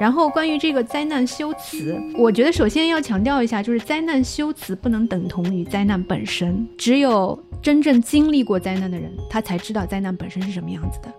然后关于这个灾难修辞，我觉得首先要强调一下，就是灾难修辞不能等同于灾难本身，只有真正经历过灾难的人，他才知道灾难本身是什么样子的。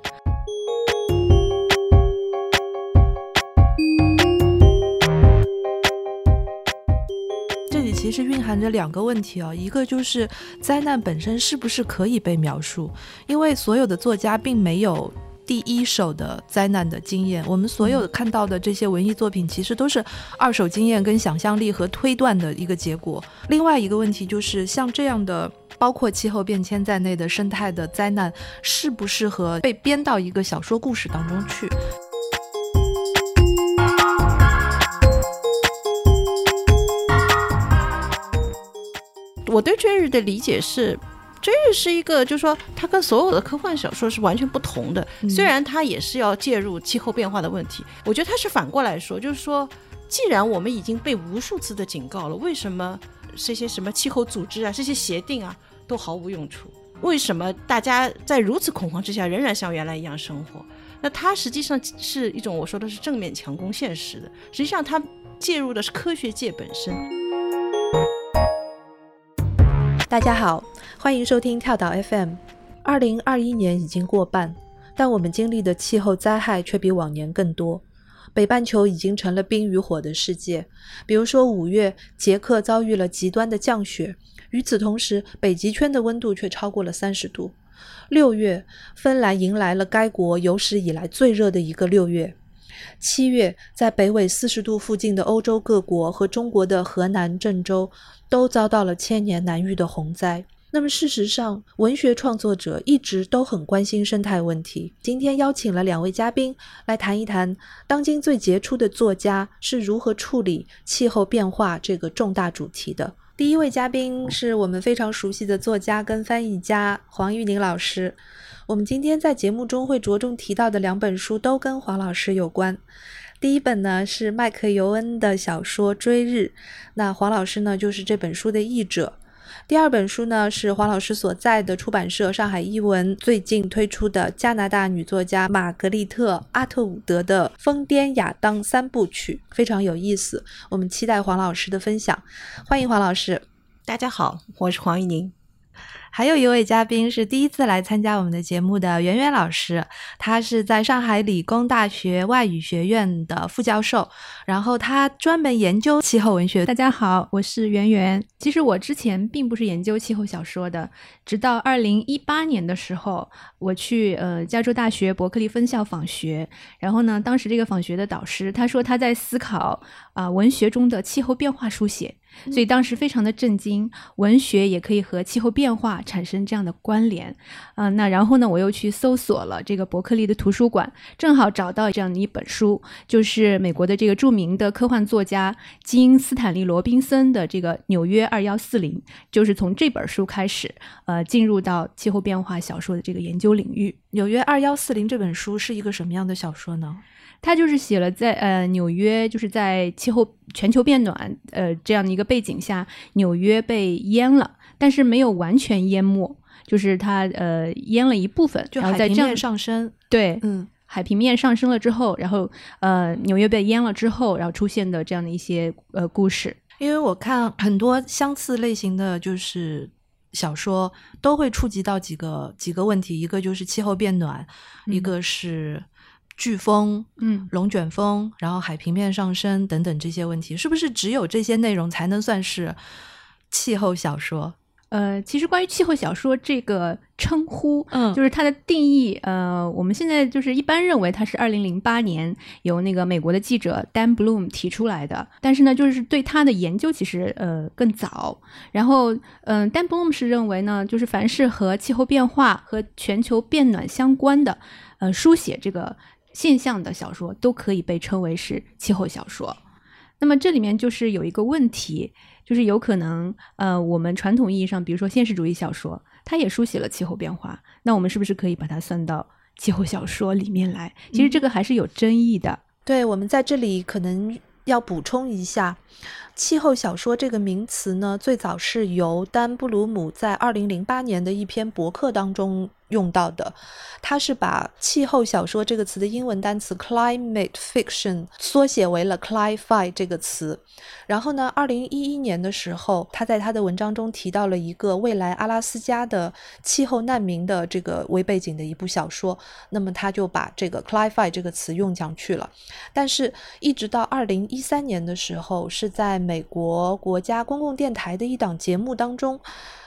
这里其实蕴含着两个问题哦，一个就是灾难本身是不是可以被描述，因为所有的作家并没有第一手的灾难的经验，我们所有看到的这些文艺作品其实都是二手经验跟想象力和推断的一个结果。另外一个问题就是像这样的。包括气候变迁在内的生态的灾难，适不适合被编到一个小说故事当中去？我对追日的理解是，追日是一个，就是说它跟所有的科幻小说是完全不同的。虽然它也是要介入气候变化的问题，我觉得它是反过来说，就是说，既然我们已经被无数次的警告了，为什么这些什么气候组织啊，这些协定啊？都毫无用处。为什么大家在如此恐慌之下仍然像原来一样生活？那它实际上是一种我说的是正面强攻现实的。实际上，它介入的是科学界本身。大家好，欢迎收听跳岛 FM。二零二一年已经过半，但我们经历的气候灾害却比往年更多。北半球已经成了冰与火的世界。比如说，五月，捷克遭遇了极端的降雪。与此同时，北极圈的温度却超过了三十度。六月，芬兰迎来了该国有史以来最热的一个六月。七月，在北纬四十度附近的欧洲各国和中国的河南郑州，都遭到了千年难遇的洪灾。那么，事实上，文学创作者一直都很关心生态问题。今天邀请了两位嘉宾来谈一谈，当今最杰出的作家是如何处理气候变化这个重大主题的。第一位嘉宾是我们非常熟悉的作家跟翻译家黄玉宁老师。我们今天在节目中会着重提到的两本书都跟黄老师有关。第一本呢是麦克尤恩的小说《追日》，那黄老师呢就是这本书的译者。第二本书呢是黄老师所在的出版社上海译文最近推出的加拿大女作家玛格丽特·阿特伍德的《疯癫亚当》三部曲，非常有意思。我们期待黄老师的分享，欢迎黄老师。大家好，我是黄玉宁。还有一位嘉宾是第一次来参加我们的节目的圆圆老师，他是在上海理工大学外语学院的副教授，然后他专门研究气候文学。大家好，我是圆圆。其实我之前并不是研究气候小说的，直到二零一八年的时候，我去呃加州大学伯克利分校访学，然后呢，当时这个访学的导师他说他在思考啊文学中的气候变化书写。所以当时非常的震惊，文学也可以和气候变化产生这样的关联，啊，那然后呢，我又去搜索了这个伯克利的图书馆，正好找到这样的一本书，就是美国的这个著名的科幻作家金斯坦利罗宾森的这个《纽约二幺四零》，就是从这本书开始，呃，进入到气候变化小说的这个研究领域。《纽约二幺四零》这本书是一个什么样的小说呢？他就是写了在呃纽约，就是在气候全球变暖呃这样的一个背景下，纽约被淹了，但是没有完全淹没，就是它呃淹了一部分，就海平面上升。对，嗯，海平面上升了之后，然后呃纽约被淹了之后，然后出现的这样的一些呃故事。因为我看很多相似类型的就是小说，都会触及到几个几个问题，一个就是气候变暖，一个是。飓风、嗯，龙卷风，然后海平面上升等等这些问题，是不是只有这些内容才能算是气候小说？呃，其实关于气候小说这个称呼，嗯，就是它的定义，呃，我们现在就是一般认为它是二零零八年由那个美国的记者 Dan Bloom 提出来的，但是呢，就是对它的研究其实呃更早。然后，嗯，Dan Bloom 是认为呢，就是凡是和气候变化和全球变暖相关的，呃，书写这个。现象的小说都可以被称为是气候小说，那么这里面就是有一个问题，就是有可能，呃，我们传统意义上，比如说现实主义小说，它也书写了气候变化，那我们是不是可以把它算到气候小说里面来？其实这个还是有争议的。对，我们在这里可能要补充一下，气候小说这个名词呢，最早是由丹布鲁姆在二零零八年的一篇博客当中。用到的。它是把气候小说这个词的英文单词 climate fiction 缩写为了 cli-fi 这个词。然后呢，二零一一年的时候，他在他的文章中提到了一个未来阿拉斯加的气候难民的这个为背景的一部小说。那么他就把这个 cli-fi 这个词用上去了。但是，一直到二零一三年的时候，是在美国国家公共电台的一档节目当中。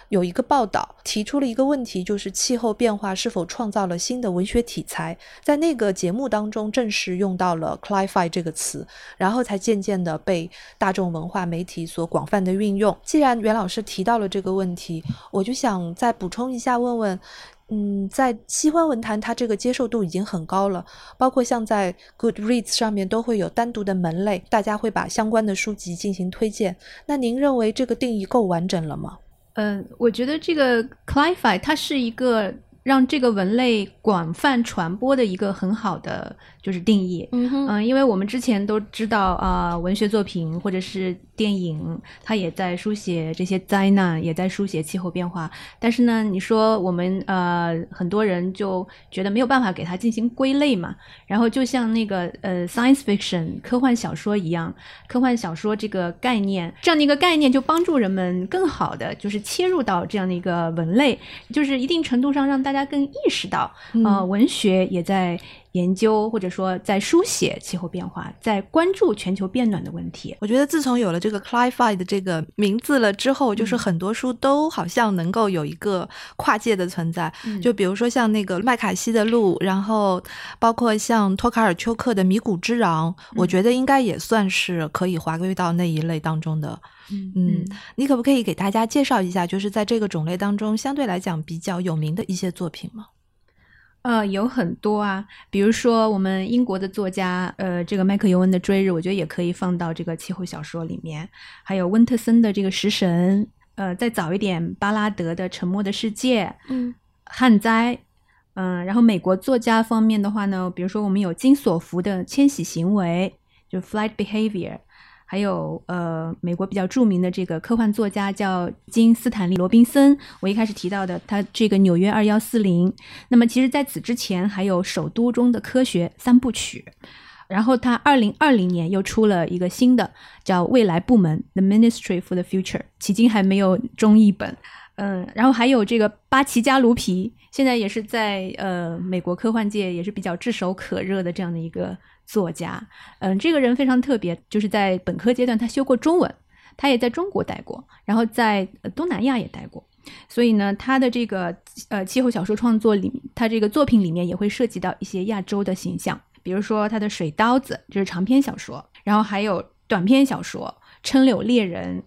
有一个报道提出了一个问题，就是气候变化是否创造了新的文学题材？在那个节目当中，正式用到了 “cli-fi” 这个词，然后才渐渐的被大众文化媒体所广泛的运用。既然袁老师提到了这个问题，我就想再补充一下，问问，嗯，在西方文坛，它这个接受度已经很高了，包括像在 Goodreads 上面都会有单独的门类，大家会把相关的书籍进行推荐。那您认为这个定义够完整了吗？嗯，我觉得这个 Cli-Fi 它是一个让这个文类广泛传播的一个很好的就是定义。嗯，因为我们之前都知道啊，文学作品或者是。电影它也在书写这些灾难，也在书写气候变化。但是呢，你说我们呃很多人就觉得没有办法给它进行归类嘛。然后就像那个呃 science fiction 科幻小说一样，科幻小说这个概念，这样的一个概念就帮助人们更好的就是切入到这样的一个文类，就是一定程度上让大家更意识到，呃，文学也在。研究或者说在书写气候变化，在关注全球变暖的问题。我觉得自从有了这个 “Clify” 的这个名字了之后，就是很多书都好像能够有一个跨界的存在。就比如说像那个麦卡锡的《路》，然后包括像托卡尔丘克的《米谷之壤》，我觉得应该也算是可以划归到那一类当中的。嗯，你可不可以给大家介绍一下，就是在这个种类当中相对来讲比较有名的一些作品吗？呃，有很多啊，比如说我们英国的作家，呃，这个麦克尤恩的《追日》，我觉得也可以放到这个气候小说里面。还有温特森的这个《食神》，呃，再早一点，巴拉德的《沉默的世界》，嗯，旱灾，嗯，然后美国作家方面的话呢，比如说我们有金索福的《迁徙行为》，就 Flight Behavior。还有呃，美国比较著名的这个科幻作家叫金斯坦利·罗宾森，我一开始提到的他这个《纽约二幺四零》。那么其实在此之前还有《首都中的科学》三部曲，然后他二零二零年又出了一个新的叫《未来部门》（The Ministry for the Future），迄今还没有中译本。嗯，然后还有这个巴奇加卢皮，现在也是在呃美国科幻界也是比较炙手可热的这样的一个。作家，嗯，这个人非常特别，就是在本科阶段他修过中文，他也在中国待过，然后在东南亚也待过，所以呢，他的这个呃气候小说创作里，他这个作品里面也会涉及到一些亚洲的形象，比如说他的《水刀子》就是长篇小说，然后还有短篇小说《春柳猎人》《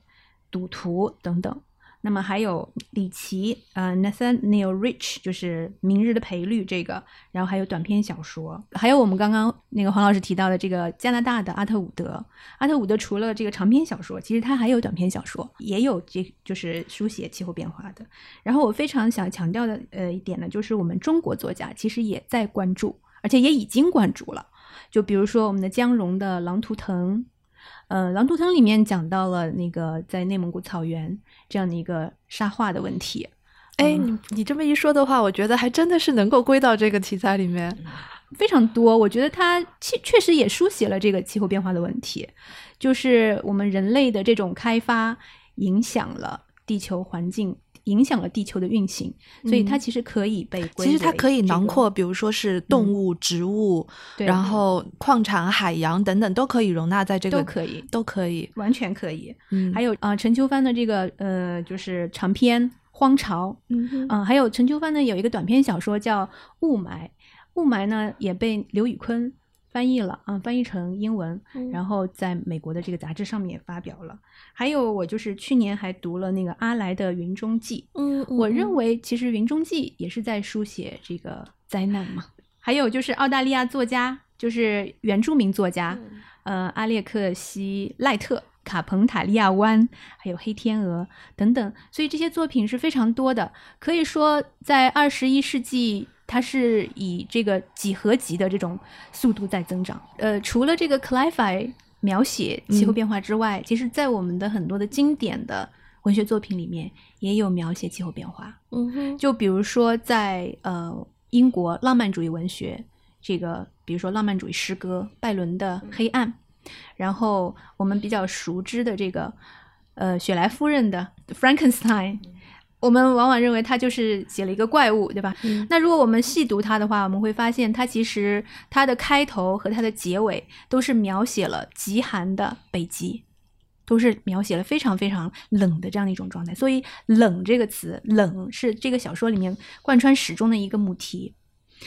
赌徒》等等。那么还有李琦，呃，Nathaniel Rich，就是《明日的赔率》这个，然后还有短篇小说，还有我们刚刚那个黄老师提到的这个加拿大的阿特伍德。阿特伍德除了这个长篇小说，其实他还有短篇小说，也有这就是书写气候变化的。然后我非常想强调的呃一点呢，就是我们中国作家其实也在关注，而且也已经关注了。就比如说我们的江荣的《狼图腾》。呃，《狼图腾》里面讲到了那个在内蒙古草原这样的一个沙化的问题。哎，你你这么一说的话，我觉得还真的是能够归到这个题材里面，非常多。我觉得它确确实也书写了这个气候变化的问题，就是我们人类的这种开发影响了地球环境。影响了地球的运行，所以它其实可以被其实它可以囊括，比如说是动物、植物，然后矿产、海洋等等都可以容纳在这个，都可以，都可以，完全可以。嗯，还有啊，陈秋帆的这个呃，就是长篇《荒潮》，嗯嗯，还有陈秋帆呢有一个短篇小说叫《雾霾》，雾霾呢也被刘宇坤。翻译了啊，翻译成英文，然后在美国的这个杂志上面也发表了。还有我就是去年还读了那个阿来的《云中记》，嗯，我认为其实《云中记》也是在书写这个灾难嘛。还有就是澳大利亚作家，就是原住民作家，呃，阿列克西赖特、卡彭塔利亚湾，还有黑天鹅等等，所以这些作品是非常多的，可以说在二十一世纪。它是以这个几何级的这种速度在增长。呃，除了这个 Cli-Fi 描写气候变化之外，其实在我们的很多的经典的文学作品里面也有描写气候变化。嗯哼，就比如说在呃英国浪漫主义文学，这个比如说浪漫主义诗歌拜伦的《黑暗》，然后我们比较熟知的这个呃雪莱夫人的《Frankenstein》。我们往往认为他就是写了一个怪物，对吧？那如果我们细读它的话，我们会发现它其实它的开头和它的结尾都是描写了极寒的北极，都是描写了非常非常冷的这样的一种状态。所以“冷”这个词，“冷”是这个小说里面贯穿始终的一个母题。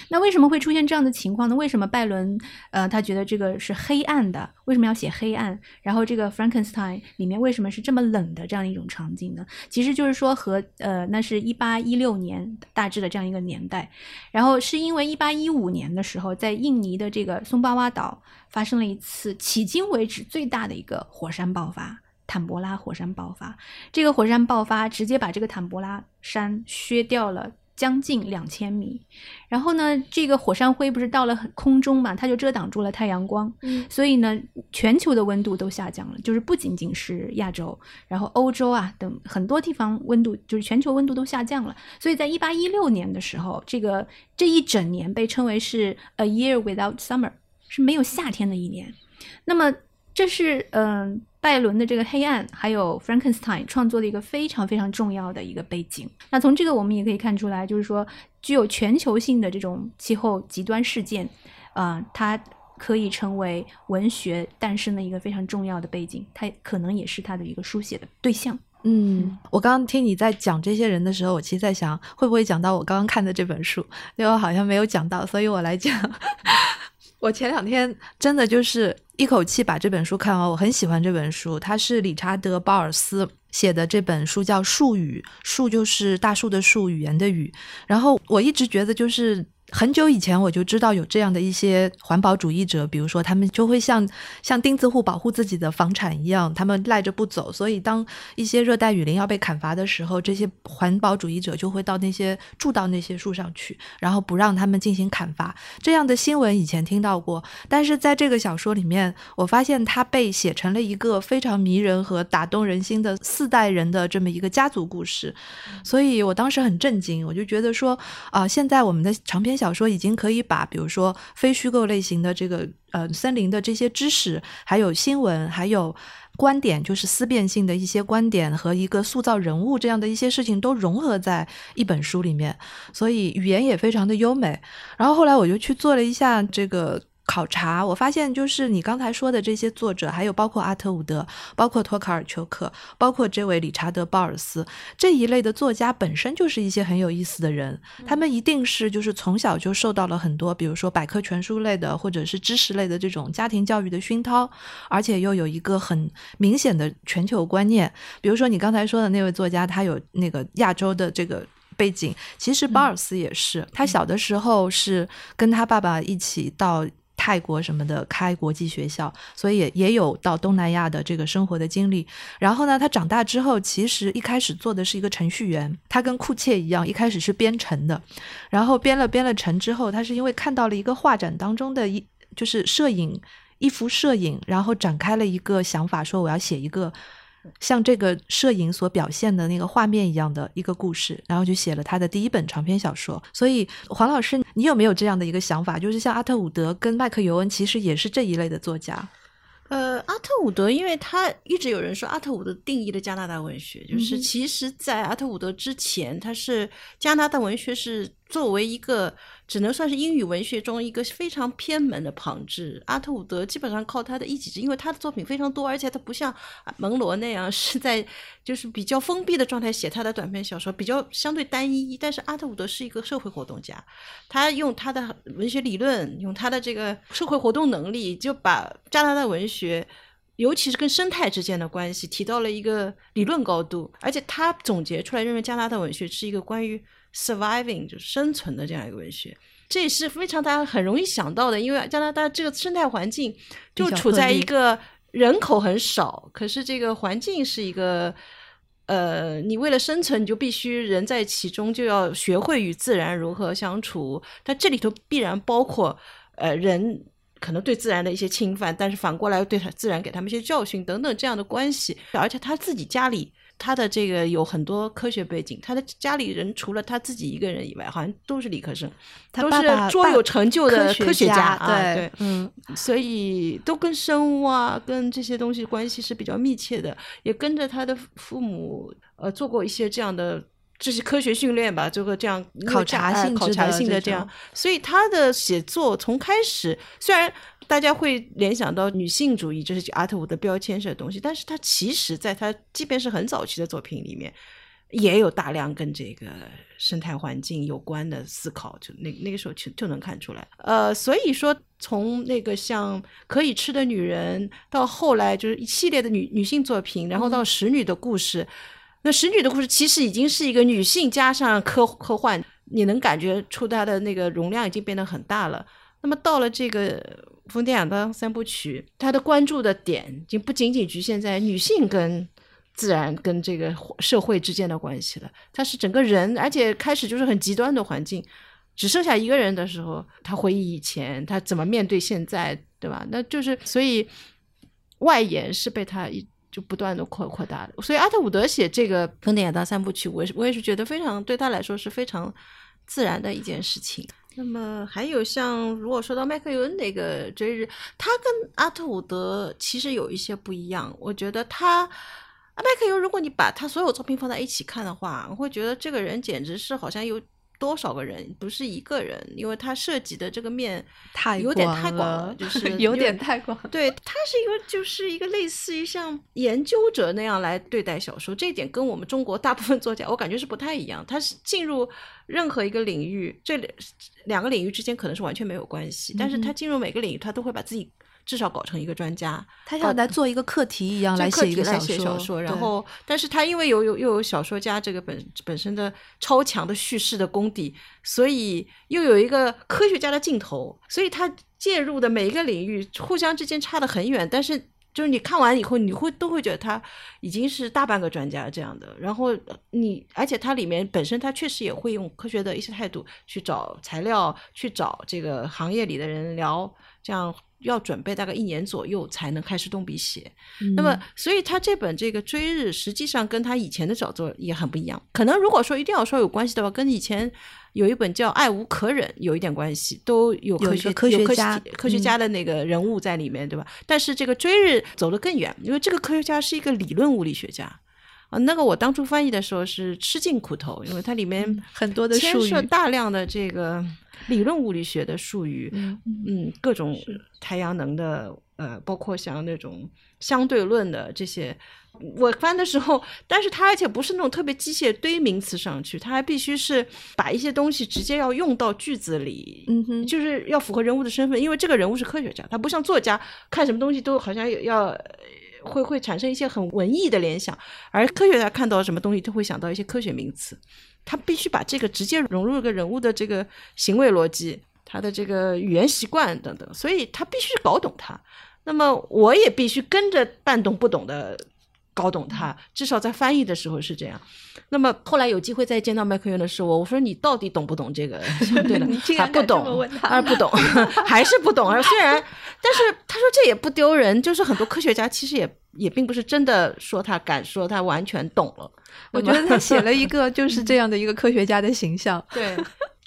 那为什么会出现这样的情况呢？为什么拜伦，呃，他觉得这个是黑暗的？为什么要写黑暗？然后这个 Frankenstein 里面为什么是这么冷的这样一种场景呢？其实就是说和呃，那是一八一六年大致的这样一个年代，然后是因为一八一五年的时候，在印尼的这个松巴哇岛发生了一次迄今为止最大的一个火山爆发——坦博拉火山爆发。这个火山爆发直接把这个坦博拉山削掉了。将近两千米，然后呢，这个火山灰不是到了空中嘛，它就遮挡住了太阳光，嗯，所以呢，全球的温度都下降了，就是不仅仅是亚洲，然后欧洲啊等很多地方温度，就是全球温度都下降了。所以在一八一六年的时候，这个这一整年被称为是 a year without summer，是没有夏天的一年。那么这是嗯。拜伦的这个黑暗，还有 Frankenstein 创作的一个非常非常重要的一个背景。那从这个我们也可以看出来，就是说具有全球性的这种气候极端事件，啊，它可以成为文学诞生的一个非常重要的背景，它可能也是它的一个书写的对象。嗯，我刚刚听你在讲这些人的时候，我其实在想，会不会讲到我刚刚看的这本书？因为我好像没有讲到，所以我来讲。我前两天真的就是一口气把这本书看完，我很喜欢这本书，它是理查德·鲍尔斯写的这本书，叫《树语》，树就是大树的树，语言的语。然后我一直觉得就是。很久以前我就知道有这样的一些环保主义者，比如说他们就会像像钉子户保护自己的房产一样，他们赖着不走。所以当一些热带雨林要被砍伐的时候，这些环保主义者就会到那些住到那些树上去，然后不让他们进行砍伐。这样的新闻以前听到过，但是在这个小说里面，我发现它被写成了一个非常迷人和打动人心的四代人的这么一个家族故事。所以我当时很震惊，我就觉得说啊，现在我们的长篇。小说已经可以把，比如说非虚构类型的这个呃森林的这些知识，还有新闻，还有观点，就是思辨性的一些观点和一个塑造人物这样的一些事情都融合在一本书里面，所以语言也非常的优美。然后后来我就去做了一下这个。考察，我发现就是你刚才说的这些作者，还有包括阿特伍德，包括托卡尔丘克，包括这位理查德鲍尔斯这一类的作家，本身就是一些很有意思的人。他们一定是就是从小就受到了很多，比如说百科全书类的或者是知识类的这种家庭教育的熏陶，而且又有一个很明显的全球观念。比如说你刚才说的那位作家，他有那个亚洲的这个背景，其实鲍尔斯也是，他小的时候是跟他爸爸一起到。泰国什么的开国际学校，所以也也有到东南亚的这个生活的经历。然后呢，他长大之后，其实一开始做的是一个程序员，他跟库切一样，一开始是编程的。然后编了编了程之后，他是因为看到了一个画展当中的一就是摄影一幅摄影，然后展开了一个想法，说我要写一个。像这个摄影所表现的那个画面一样的一个故事，然后就写了他的第一本长篇小说。所以黄老师，你有没有这样的一个想法？就是像阿特伍德跟麦克尤恩，其实也是这一类的作家。呃，阿特伍德，因为他一直有人说阿特伍德定义了加拿大文学，就是其实在阿特伍德之前，他是加拿大文学是。作为一个只能算是英语文学中一个非常偏门的旁支，阿特伍德基本上靠他的一己之，因为他的作品非常多，而且他不像蒙罗那样是在就是比较封闭的状态写他的短篇小说，比较相对单一。但是阿特伍德是一个社会活动家，他用他的文学理论，用他的这个社会活动能力，就把加拿大文学，尤其是跟生态之间的关系提到了一个理论高度，而且他总结出来认为加拿大文学是一个关于。Surviving 就是生存的这样一个文学，这也是非常大家很容易想到的，因为加拿大这个生态环境就处在一个人口很少，可是这个环境是一个，呃，你为了生存，你就必须人在其中，就要学会与自然如何相处。但这里头必然包括，呃，人可能对自然的一些侵犯，但是反过来对他自然给他们一些教训等等这样的关系，而且他自己家里。他的这个有很多科学背景，他的家里人除了他自己一个人以外，好像都是理科生，都是卓有成就的科学家。对，嗯，所以都跟生物啊，跟这些东西关系是比较密切的，也跟着他的父母呃做过一些这样的。这是科学训练吧，这个这样考察性考察性的这样，所以他的写作从开始，虽然大家会联想到女性主义，这是阿特伍德标签式的东西，但是他其实在他即便是很早期的作品里面，也有大量跟这个生态环境有关的思考，就那那个时候就就能看出来。呃，所以说从那个像可以吃的女人，到后来就是一系列的女女性作品，然后到使女的故事。那使女的故事其实已经是一个女性加上科科幻，你能感觉出它的那个容量已经变得很大了。那么到了这个疯癫亚当三部曲，它的关注的点已经不仅仅局限在女性跟自然跟这个社会之间的关系了，它是整个人，而且开始就是很极端的环境，只剩下一个人的时候，他回忆以前，他怎么面对现在，对吧？那就是所以外延是被他一。就不断的扩扩大的，所以阿特伍德写这个《丰田亚当三部曲》，我是我也是觉得非常对他来说是非常自然的一件事情。那么还有像如果说到麦克尤恩那个追日，他跟阿特伍德其实有一些不一样。我觉得他麦克尤，如果你把他所有作品放在一起看的话，我会觉得这个人简直是好像有。多少个人不是一个人，因为他涉及的这个面太有点太广了，就 是有点太广。对他是一个就是一个类似于像研究者那样来对待小说，这一点跟我们中国大部分作家我感觉是不太一样。他是进入任何一个领域，这两个领域之间可能是完全没有关系，但是他进入每个领域，他都会把自己。至少搞成一个专家，他像来做一个课题一样来写一个小说，然后，但是他因为有有又有小说家这个本本身的超强的叙事的功底，所以又有一个科学家的镜头，所以他介入的每一个领域互相之间差得很远，但是就是你看完以后，你会都会觉得他已经是大半个专家这样的。然后你，而且它里面本身他确实也会用科学的一些态度去找材料，去找这个行业里的人聊，这样。要准备大概一年左右才能开始动笔写，那么所以他这本这个追日实际上跟他以前的小作也很不一样。可能如果说一定要说有关系的话，跟以前有一本叫《爱无可忍》有一点关系，都有科学科学家科学家的那个人物在里面，对吧？但是这个追日走得更远，因为这个科学家是一个理论物理学家啊。那个我当初翻译的时候是吃尽苦头，因为它里面很多的牵涉大量的这个。理论物理学的术语，嗯，各种太阳能的，呃，包括像那种相对论的这些，我翻的时候，但是它而且不是那种特别机械堆名词上去，它还必须是把一些东西直接要用到句子里，嗯哼，就是要符合人物的身份，因为这个人物是科学家，他不像作家看什么东西都好像要会会产生一些很文艺的联想，而科学家看到什么东西他会想到一些科学名词。他必须把这个直接融入一个人物的这个行为逻辑，他的这个语言习惯等等，所以他必须搞懂他。那么我也必须跟着半懂不懂的搞懂他，至少在翻译的时候是这样。那么后来有机会再见到麦克云的时候，我说你到底懂不懂这个？对的，还不懂，还不懂，还是不懂。虽然，但是他说这也不丢人，就是很多科学家其实也也并不是真的说他敢说他完全懂了。我觉得他写了一个就是这样的一个科学家的形象，对，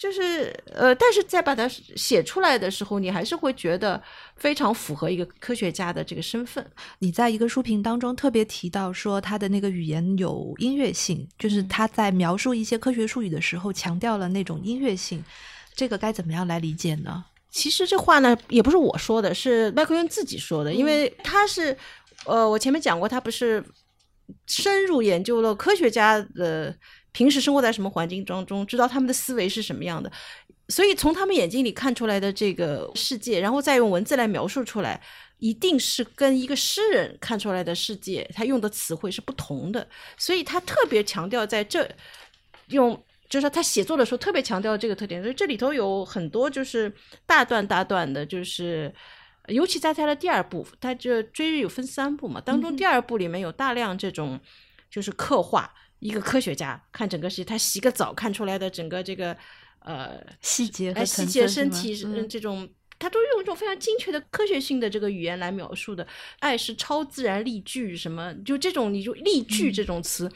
就是呃，但是在把它写出来的时候，你还是会觉得非常符合一个科学家的这个身份。你在一个书评当中特别提到说，他的那个语言有音乐性，就是他在描述一些科学术语的时候强调了那种音乐性，这个该怎么样来理解呢？其实这话呢也不是我说的，是麦克恩自己说的，因为他是呃，我前面讲过，他不是。深入研究了科学家的平时生活在什么环境当中，知道他们的思维是什么样的，所以从他们眼睛里看出来的这个世界，然后再用文字来描述出来，一定是跟一个诗人看出来的世界，他用的词汇是不同的。所以他特别强调在这用，就是他写作的时候特别强调这个特点。所以这里头有很多就是大段大段的，就是。尤其在他的第二部，他这追日有分三部嘛，当中第二部里面有大量这种，就是刻画一个科学家看整个世界，他洗个澡看出来的整个这个呃细节细节身体这种他都是用一种非常精确的科学性的这个语言来描述的。爱是超自然例句，什么就这种，你就例句这种词。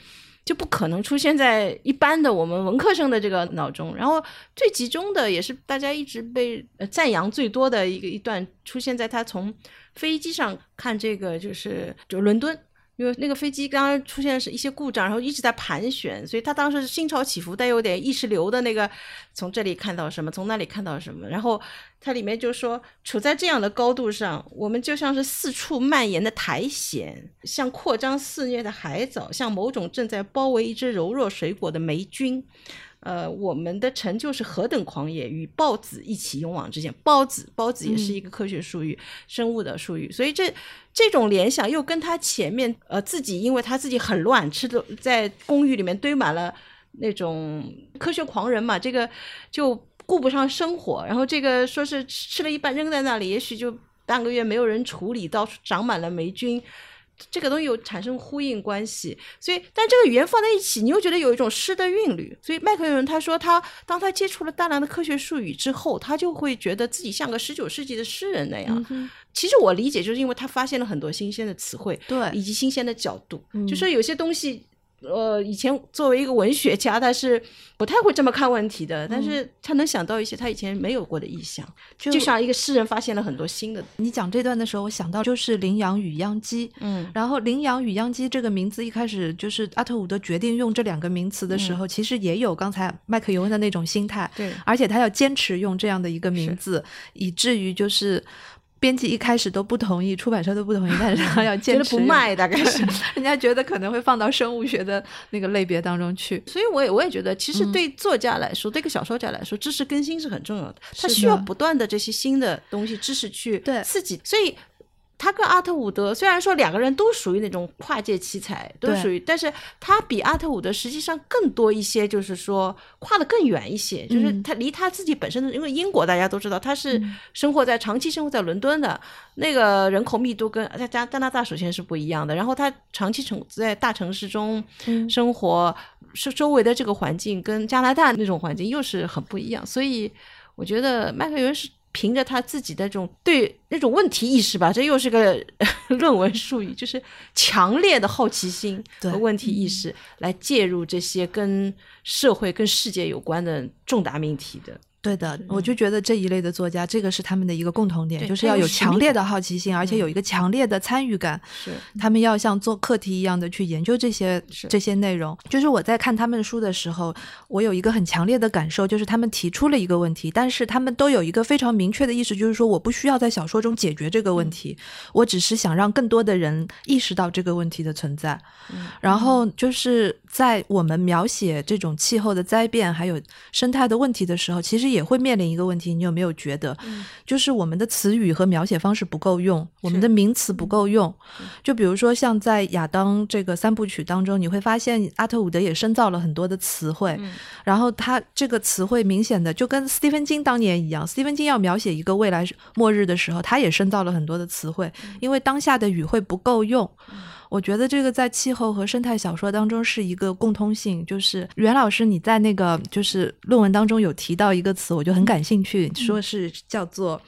就不可能出现在一般的我们文科生的这个脑中。然后最集中的也是大家一直被赞扬最多的一个一段，出现在他从飞机上看这个，就是就伦敦。因为那个飞机刚刚出现是一些故障，然后一直在盘旋，所以他当时心潮起伏，带有点意识流的那个，从这里看到什么，从那里看到什么。然后它里面就说，处在这样的高度上，我们就像是四处蔓延的苔藓，像扩张肆虐的海藻，像某种正在包围一只柔弱水果的霉菌。呃，我们的成就是何等狂野，与孢子一起勇往直前。孢子，孢子也是一个科学术语，生物的术语。所以这这种联想又跟他前面呃自己，因为他自己很乱，吃的在公寓里面堆满了那种科学狂人嘛，这个就顾不上生活。然后这个说是吃了一半扔在那里，也许就半个月没有人处理，到处长满了霉菌。这个东西有产生呼应关系，所以但这个语言放在一起，你又觉得有一种诗的韵律。所以麦克有人他说他当他接触了大量的科学术语之后，他就会觉得自己像个十九世纪的诗人那样。其实我理解，就是因为他发现了很多新鲜的词汇，对，以及新鲜的角度，就说有些东西。呃，以前作为一个文学家，他是不太会这么看问题的，但是他能想到一些他以前没有过的意象，就像一个诗人发现了很多新的。你讲这段的时候，我想到就是羚羊与秧鸡，嗯，然后羚羊与秧鸡这个名字一开始就是阿特伍德决定用这两个名词的时候，其实也有刚才麦克尤恩的那种心态，对，而且他要坚持用这样的一个名字，以至于就是。编辑一开始都不同意，出版社都不同意，但是他要坚持不卖，大概是人家觉得可能会放到生物学的那个类别当中去。所以，我也我也觉得，其实对作家来说，对个小说家来说，知识更新是很重要的，他需要不断的这些新的东西、知识去刺激。所以。他跟阿特伍德虽然说两个人都属于那种跨界奇才，都属于，但是他比阿特伍德实际上更多一些，就是说跨得更远一些，就是他离他自己本身的，因为英国大家都知道他是生活在长期生活在伦敦的那个人口密度跟在加加拿大首先是不一样的，然后他长期城在大城市中生活，是周围的这个环境跟加拿大那种环境又是很不一样，所以我觉得麦克尤恩是。凭着他自己的这种对那种问题意识吧，这又是个 论文术语，就是强烈的好奇心和问题意识来介入这些跟社会、跟世界有关的重大命题的。对的，我就觉得这一类的作家，这个是他们的一个共同点，就是要有强烈的好奇心，而且有一个强烈的参与感。是，他们要像做课题一样的去研究这些这些内容。就是我在看他们书的时候，我有一个很强烈的感受，就是他们提出了一个问题，但是他们都有一个非常明确的意识，就是说我不需要在小说中解决这个问题，我只是想让更多的人意识到这个问题的存在。嗯然后就是在我们描写这种气候的灾变还有生态的问题的时候，其实也。会面临一个问题，你有没有觉得，就是我们的词语和描写方式不够用，我们的名词不够用？就比如说像在亚当这个三部曲当中，你会发现阿特伍德也深造了很多的词汇，然后他这个词汇明显的就跟斯蒂芬金当年一样，斯蒂芬金要描写一个未来末日的时候，他也深造了很多的词汇，因为当下的语汇不够用。我觉得这个在气候和生态小说当中是一个共通性，就是袁老师你在那个就是论文当中有提到一个词，我就很感兴趣，说是叫做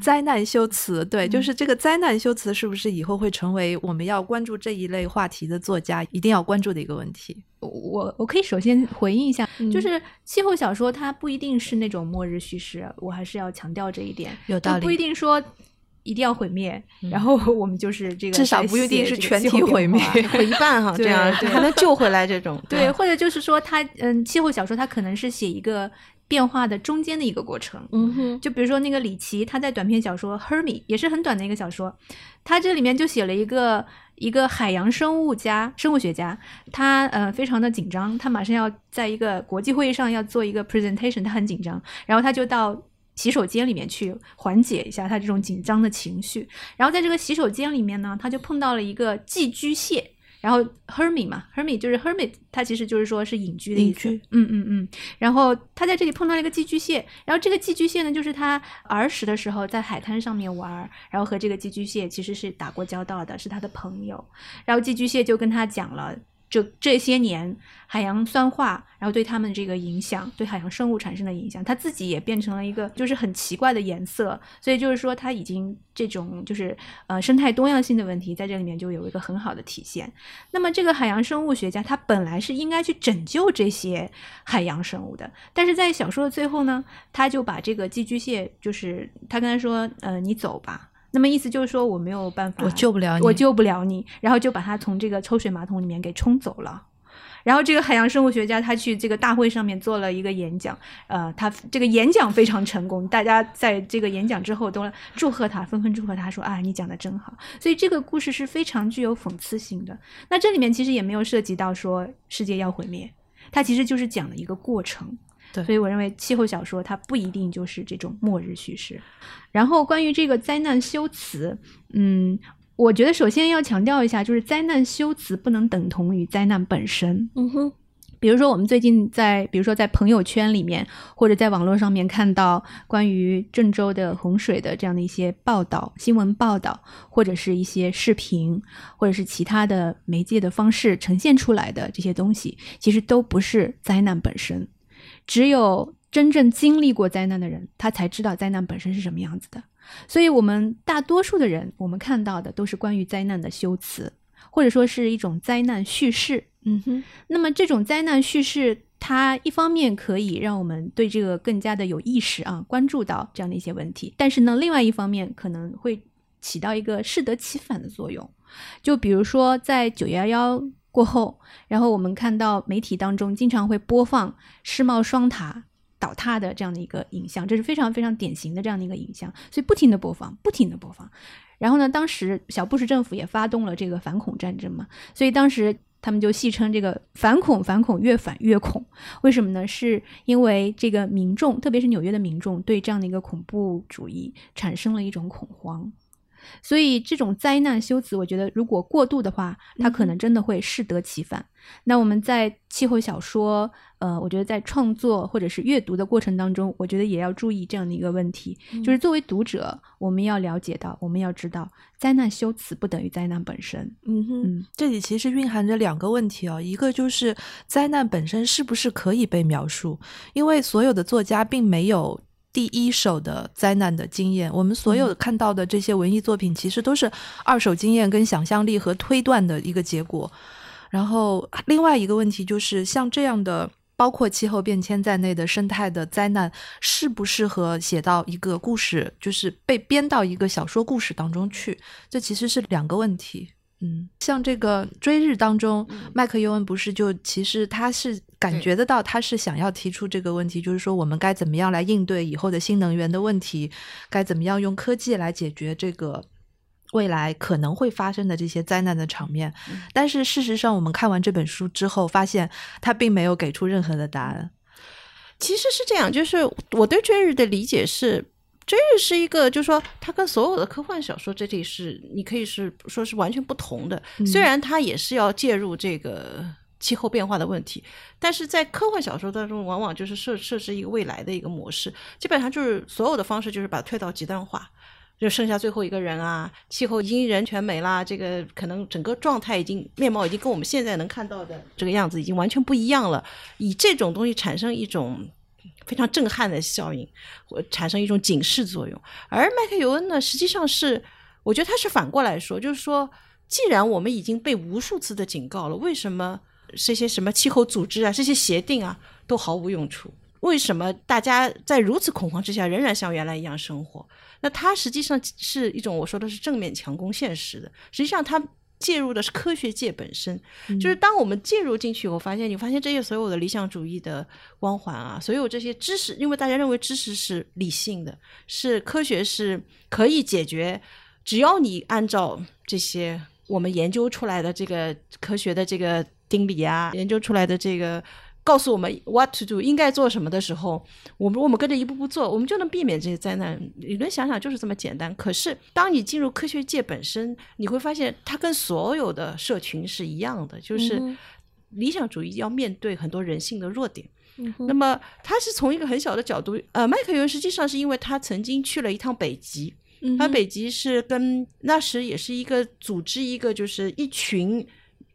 灾难修辞。对，就是这个灾难修辞是不是以后会成为我们要关注这一类话题的作家一定要关注的一个问题？我我可以首先回应一下，就是气候小说它不一定是那种末日叙事，我还是要强调这一点，有道理，不一定说。一定要毁灭，然后我们就是这个，至少不一定是全体毁灭，毁一半哈，这样还能救回来这种。对，或者就是说，他嗯，气候小说他可能是写一个变化的中间的一个过程。嗯哼，就比如说那个李琦，他在短篇小说《Hermy》也是很短的一个小说，他这里面就写了一个一个海洋生物家、生物学家，他呃非常的紧张，他马上要在一个国际会议上要做一个 presentation，他很紧张，然后他就到。洗手间里面去缓解一下他这种紧张的情绪，然后在这个洗手间里面呢，他就碰到了一个寄居蟹，然后 hermit 嘛，hermit 就是 hermit，它其实就是说是隐居的意思。嗯嗯嗯。然后他在这里碰到了一个寄居蟹，然后这个寄居蟹呢，就是他儿时的时候在海滩上面玩，然后和这个寄居蟹其实是打过交道的，是他的朋友。然后寄居蟹就跟他讲了这这些年海洋酸化，然后对它们这个影响，对海洋生物产生的影响，它自己也变成了一个就是很奇怪的颜色，所以就是说它已经这种就是呃生态多样性的问题在这里面就有一个很好的体现。那么这个海洋生物学家他本来是应该去拯救这些海洋生物的，但是在小说的最后呢，他就把这个寄居蟹就是他跟他说呃你走吧。那么意思就是说我没有办法，我救不了你，我救不了你，然后就把他从这个抽水马桶里面给冲走了。然后这个海洋生物学家他去这个大会上面做了一个演讲，呃，他这个演讲非常成功，大家在这个演讲之后都祝贺他，纷纷祝贺他说啊，你讲的真好。所以这个故事是非常具有讽刺性的。那这里面其实也没有涉及到说世界要毁灭，它其实就是讲了一个过程。对，所以我认为气候小说它不一定就是这种末日叙事。然后关于这个灾难修辞，嗯，我觉得首先要强调一下，就是灾难修辞不能等同于灾难本身。嗯哼，比如说我们最近在，比如说在朋友圈里面或者在网络上面看到关于郑州的洪水的这样的一些报道、新闻报道，或者是一些视频，或者是其他的媒介的方式呈现出来的这些东西，其实都不是灾难本身。只有真正经历过灾难的人，他才知道灾难本身是什么样子的。所以，我们大多数的人，我们看到的都是关于灾难的修辞，或者说是一种灾难叙事。嗯哼。那么，这种灾难叙事，它一方面可以让我们对这个更加的有意识啊，关注到这样的一些问题。但是呢，另外一方面可能会起到一个适得其反的作用。就比如说，在九幺幺。过后，然后我们看到媒体当中经常会播放世贸双塔倒塌的这样的一个影像，这是非常非常典型的这样的一个影像，所以不停的播放，不停的播放。然后呢，当时小布什政府也发动了这个反恐战争嘛，所以当时他们就戏称这个反恐反恐越反越恐，为什么呢？是因为这个民众，特别是纽约的民众，对这样的一个恐怖主义产生了一种恐慌。所以这种灾难修辞，我觉得如果过度的话，它可能真的会适得其反。那我们在气候小说，呃，我觉得在创作或者是阅读的过程当中，我觉得也要注意这样的一个问题，就是作为读者，我们要了解到，我们要知道，灾难修辞不等于灾难本身。嗯哼，这里其实蕴含着两个问题哦，一个就是灾难本身是不是可以被描述，因为所有的作家并没有。第一手的灾难的经验，我们所有看到的这些文艺作品，其实都是二手经验跟想象力和推断的一个结果。然后，另外一个问题就是，像这样的包括气候变迁在内的生态的灾难，适不适合写到一个故事，就是被编到一个小说故事当中去？这其实是两个问题。嗯，像这个追日当中，麦克尤恩不是就其实他是感觉得到，他是想要提出这个问题，就是说我们该怎么样来应对以后的新能源的问题，该怎么样用科技来解决这个未来可能会发生的这些灾难的场面。但是事实上，我们看完这本书之后，发现他并没有给出任何的答案。其实是这样，就是我对追日的理解是。这是一个，就是说，它跟所有的科幻小说这里是，你可以是说是完全不同的。虽然它也是要介入这个气候变化的问题，但是在科幻小说当中，往往就是设设置一个未来的一个模式，基本上就是所有的方式就是把它推到极端化，就剩下最后一个人啊，气候已经人全没啦，这个可能整个状态已经面貌已经跟我们现在能看到的这个样子已经完全不一样了，以这种东西产生一种。非常震撼的效应，或产生一种警示作用。而麦克尤恩呢，实际上是，我觉得他是反过来说，就是说，既然我们已经被无数次的警告了，为什么这些什么气候组织啊、这些协定啊都毫无用处？为什么大家在如此恐慌之下仍然像原来一样生活？那他实际上是一种我说的是正面强攻现实的。实际上，他。介入的是科学界本身，就是当我们介入进去以后，发现你发现这些所有的理想主义的光环啊，所有这些知识，因为大家认为知识是理性的，是科学是可以解决，只要你按照这些我们研究出来的这个科学的这个定理啊，研究出来的这个。告诉我们 what to do 应该做什么的时候，我们我们跟着一步步做，我们就能避免这些灾难。理论想想就是这么简单。可是当你进入科学界本身，你会发现它跟所有的社群是一样的，就是理想主义要面对很多人性的弱点。那么他是从一个很小的角度，呃，麦克尤实际上是因为他曾经去了一趟北极，他北极是跟那时也是一个组织，一个就是一群。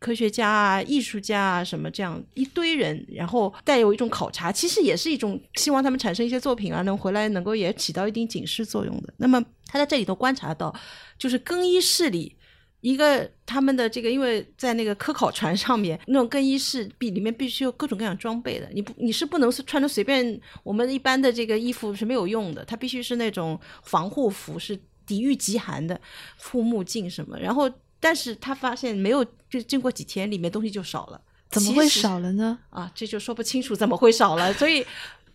科学家啊、艺术家啊什么这样一堆人，然后带有一种考察，其实也是一种希望他们产生一些作品啊，能回来能够也起到一定警示作用的。那么他在这里头观察到，就是更衣室里。一个他们的这个，因为在那个科考船上面，那种更衣室必里面必须有各种各样装备的，你不你是不能穿的随便，我们一般的这个衣服是没有用的，它必须是那种防护服，是抵御极寒的，护目镜什么。然后，但是他发现没有，就经过几天，里面东西就少了。怎么会少了呢？啊，这就说不清楚怎么会少了，所以。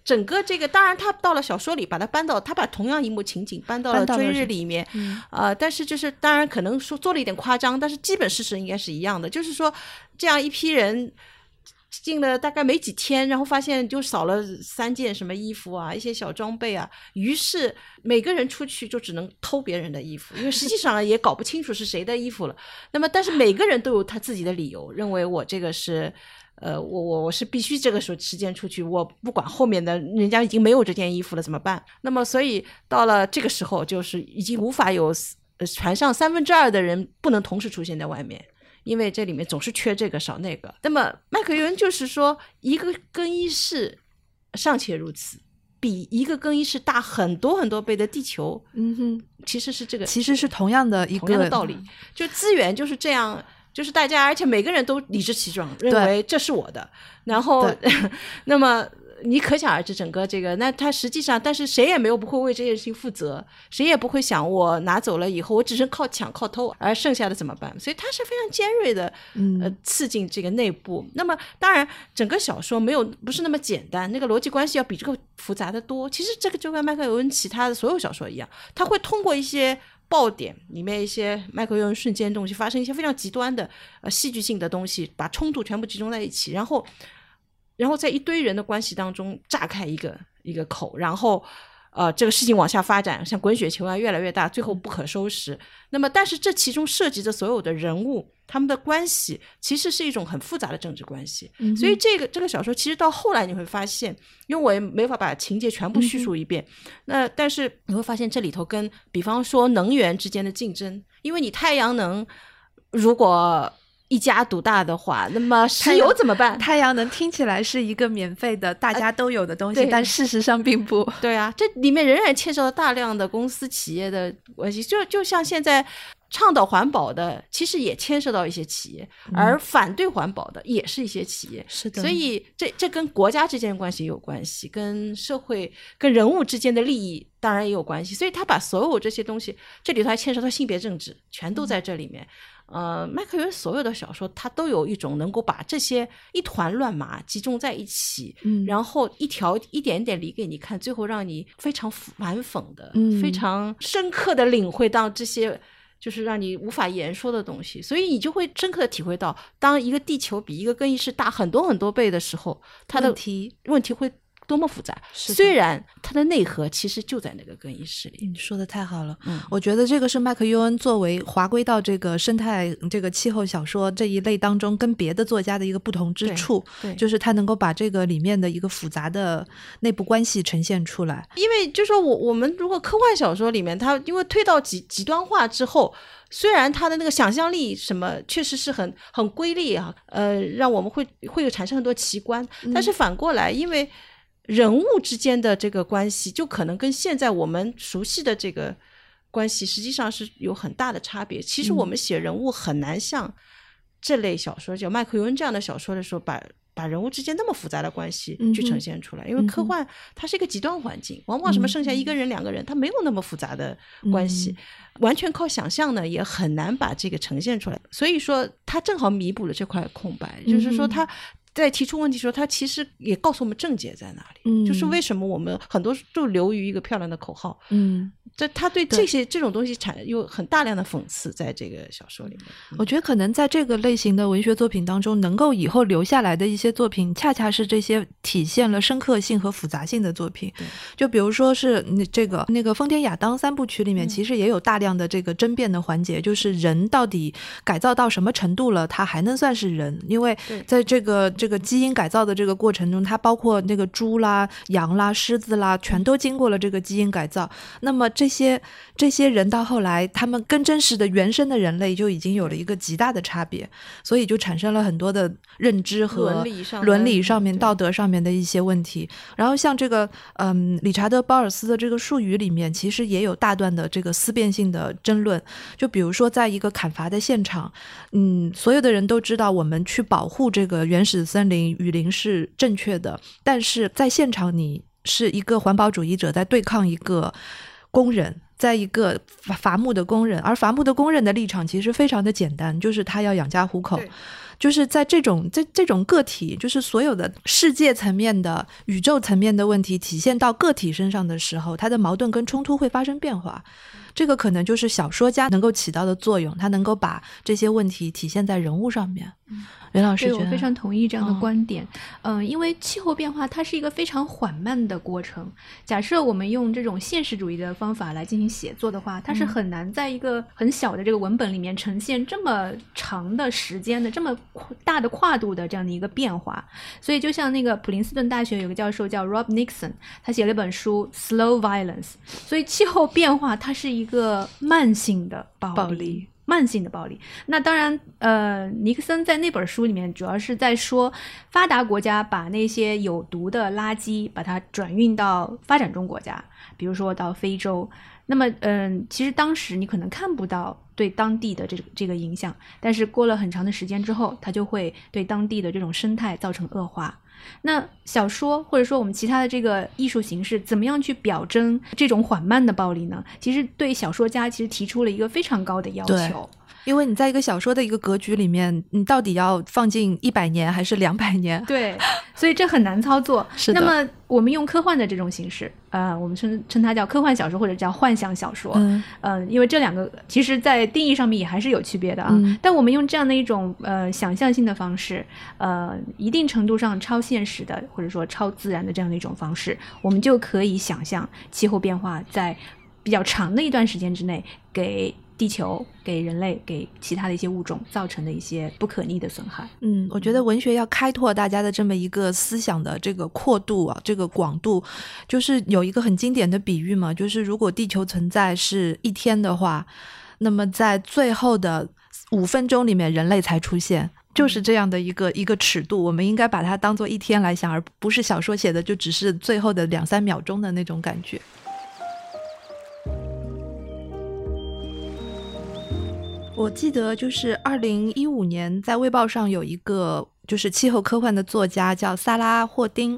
整个这个，当然他到了小说里，把它搬到他把同样一幕情景搬到了追日里面，呃，但是就是当然可能说做了一点夸张，但是基本事实应该是一样的，就是说这样一批人进了大概没几天，然后发现就少了三件什么衣服啊，一些小装备啊，于是每个人出去就只能偷别人的衣服，因为实际上也搞不清楚是谁的衣服了。那么，但是每个人都有他自己的理由，认为我这个是。呃，我我我是必须这个时候时间出去，我不管后面的人家已经没有这件衣服了怎么办？那么所以到了这个时候，就是已经无法有船上三分之二的人不能同时出现在外面，因为这里面总是缺这个少那个。那么麦克尤恩就是说，一个更衣室尚且如此，比一个更衣室大很多很多倍的地球，嗯哼，其实是这个，其实是同样的一个道理，就资源就是这样。就是大家，而且每个人都理直气壮，认为这是我的。然后，那么你可想而知，整个这个，那他实际上，但是谁也没有不会为这件事情负责，谁也不会想我拿走了以后，我只是靠抢靠偷，而剩下的怎么办？所以它是非常尖锐的，呃，刺进这个内部。那么，当然，整个小说没有不是那么简单，那个逻辑关系要比这个复杂的多。其实这个就跟麦克尤恩其他的所有小说一样，他会通过一些。爆点里面一些麦克尤恩瞬间东西发生一些非常极端的呃戏剧性的东西，把冲突全部集中在一起，然后，然后在一堆人的关系当中炸开一个一个口，然后。呃，这个事情往下发展，像滚雪球啊，越来越大，最后不可收拾。那么，但是这其中涉及的所有的人物，他们的关系其实是一种很复杂的政治关系。所以，这个这个小说其实到后来你会发现，因为我也没法把情节全部叙述一遍。那但是你会发现这里头跟比方说能源之间的竞争，因为你太阳能如果。一家独大的话，那么石油怎么办？太阳能听起来是一个免费的、大家都有的东西，但事实上并不。对啊，这里面仍然牵涉到大量的公司企业的关系。就就像现在倡导环保的，其实也牵涉到一些企业，而反对环保的也是一些企业。是的。所以这这跟国家之间的关系有关系，跟社会、跟人物之间的利益当然也有关系。所以他把所有这些东西，这里头还牵涉到性别政治，全都在这里面。呃，麦克约所有的小说，他都有一种能够把这些一团乱麻集中在一起，嗯，然后一条一点点理给你看，最后让你非常反讽的，非常深刻的领会到这些就是让你无法言说的东西，所以你就会深刻的体会到，当一个地球比一个更衣室大很多很多倍的时候，它的题问题会。多么复杂！虽然它的内核其实就在那个更衣室里。你说的太好了，嗯，我觉得这个是麦克尤恩作为划归到这个生态、这个气候小说这一类当中，跟别的作家的一个不同之处，对，就是他能够把这个里面的一个复杂的内部关系呈现出来。因为就说我我们如果科幻小说里面，它因为推到极极端化之后，虽然他的那个想象力什么确实是很很瑰丽啊，呃，让我们会会有产生很多奇观，但是反过来，因为人物之间的这个关系，就可能跟现在我们熟悉的这个关系，实际上是有很大的差别。其实我们写人物很难像这类小说，叫麦克尤恩这样的小说的时候，把把人物之间那么复杂的关系去呈现出来。因为科幻它是一个极端环境，往往什么剩下一个人、两个人，它没有那么复杂的关系，完全靠想象呢，也很难把这个呈现出来。所以说，它正好弥补了这块空白，就是说他。在提出问题的时候，他其实也告诉我们症结在哪里，就是为什么我们很多就流于一个漂亮的口号。嗯，这他对这些这种东西产有很大量的讽刺，在这个小说里面。我觉得可能在这个类型的文学作品当中，能够以后留下来的一些作品，恰恰是这些体现了深刻性和复杂性的作品。就比如说是那这个那个丰田亚当三部曲里面，其实也有大量的这个争辩的环节，就是人到底改造到什么程度了，他还能算是人？因为在这个这。这个基因改造的这个过程中，它包括那个猪啦、羊啦、狮子啦，全都经过了这个基因改造。那么这些这些人到后来，他们跟真实的原生的人类就已经有了一个极大的差别，所以就产生了很多的认知和伦理上伦理上面、道德上面的一些问题。然后像这个，嗯，理查德·鲍尔斯的这个术语里面，其实也有大段的这个思辨性的争论。就比如说，在一个砍伐的现场，嗯，所有的人都知道我们去保护这个原始森林、雨林是正确的，但是在现场，你是一个环保主义者在对抗一个工人，在一个伐伐木的工人，而伐木的工人的立场其实非常的简单，就是他要养家糊口。就是在这种这这种个体，就是所有的世界层面的、宇宙层面的问题体现到个体身上的时候，他的矛盾跟冲突会发生变化。这个可能就是小说家能够起到的作用，他能够把这些问题体现在人物上面。袁老师，对我非常同意这样的观点。嗯，因为气候变化它是一个非常缓慢的过程。假设我们用这种现实主义的方法来进行写作的话，它是很难在一个很小的这个文本里面呈现这么长的时间的这么大的跨度的这样的一个变化。所以，就像那个普林斯顿大学有个教授叫 Rob Nixon，他写了一本书《Slow Violence》。所以，气候变化它是一个慢性的暴力。慢性的暴力，那当然，呃，尼克森在那本书里面主要是在说，发达国家把那些有毒的垃圾把它转运到发展中国家，比如说到非洲。那么，嗯，其实当时你可能看不到对当地的这这个影响，但是过了很长的时间之后，它就会对当地的这种生态造成恶化。那小说或者说我们其他的这个艺术形式，怎么样去表征这种缓慢的暴力呢？其实对小说家其实提出了一个非常高的要求。因为你在一个小说的一个格局里面，你到底要放进一百年还是两百年？对，所以这很难操作。是的。那么我们用科幻的这种形式，呃，我们称称它叫科幻小说或者叫幻想小说。嗯。呃，因为这两个其实在定义上面也还是有区别的啊。嗯。但我们用这样的一种呃想象性的方式，呃，一定程度上超现实的或者说超自然的这样的一种方式，我们就可以想象气候变化在比较长的一段时间之内给。地球给人类、给其他的一些物种造成的一些不可逆的损害。嗯，我觉得文学要开拓大家的这么一个思想的这个阔度啊，这个广度，就是有一个很经典的比喻嘛，就是如果地球存在是一天的话，那么在最后的五分钟里面，人类才出现，就是这样的一个一个尺度。我们应该把它当做一天来想，而不是小说写的就只是最后的两三秒钟的那种感觉。我记得就是二零一五年在《卫报》上有一个就是气候科幻的作家叫萨拉霍丁，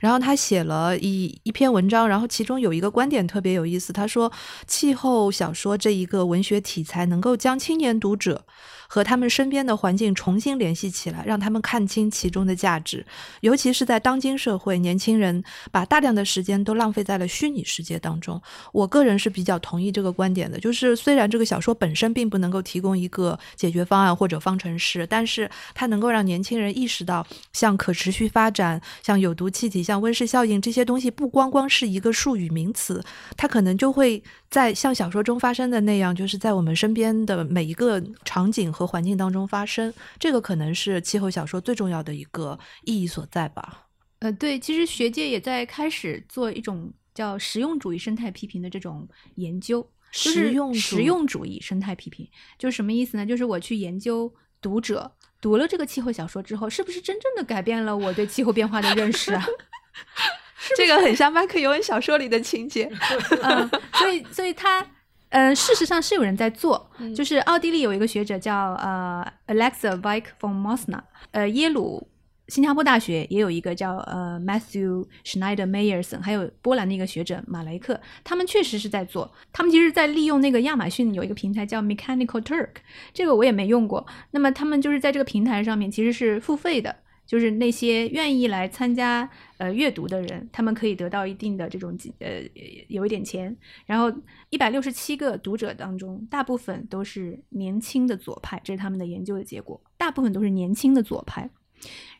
然后他写了一一篇文章，然后其中有一个观点特别有意思，他说气候小说这一个文学题材能够将青年读者。和他们身边的环境重新联系起来，让他们看清其中的价值。尤其是在当今社会，年轻人把大量的时间都浪费在了虚拟世界当中。我个人是比较同意这个观点的，就是虽然这个小说本身并不能够提供一个解决方案或者方程式，但是它能够让年轻人意识到，像可持续发展、像有毒气体、像温室效应这些东西，不光光是一个术语名词，它可能就会在像小说中发生的那样，就是在我们身边的每一个场景和。和环境当中发生，这个可能是气候小说最重要的一个意义所在吧。呃，对，其实学界也在开始做一种叫实用主义生态批评的这种研究。实用实用主义生态批评就是什么意思呢？就是我去研究读者读了这个气候小说之后，是不是真正的改变了我对气候变化的认识啊？这个很像麦克尤恩小说里的情节。嗯，所以，所以他。嗯，事实上是有人在做，就是奥地利有一个学者叫呃 Alexa Vik von Mosna，呃耶鲁、新加坡大学也有一个叫呃 Matthew Schneider Meyerson，还有波兰的一个学者马雷克，他们确实是在做，他们其实在利用那个亚马逊有一个平台叫 Mechanical Turk，这个我也没用过，那么他们就是在这个平台上面其实是付费的。就是那些愿意来参加呃阅读的人，他们可以得到一定的这种呃有一点钱。然后一百六十七个读者当中，大部分都是年轻的左派，这是他们的研究的结果。大部分都是年轻的左派。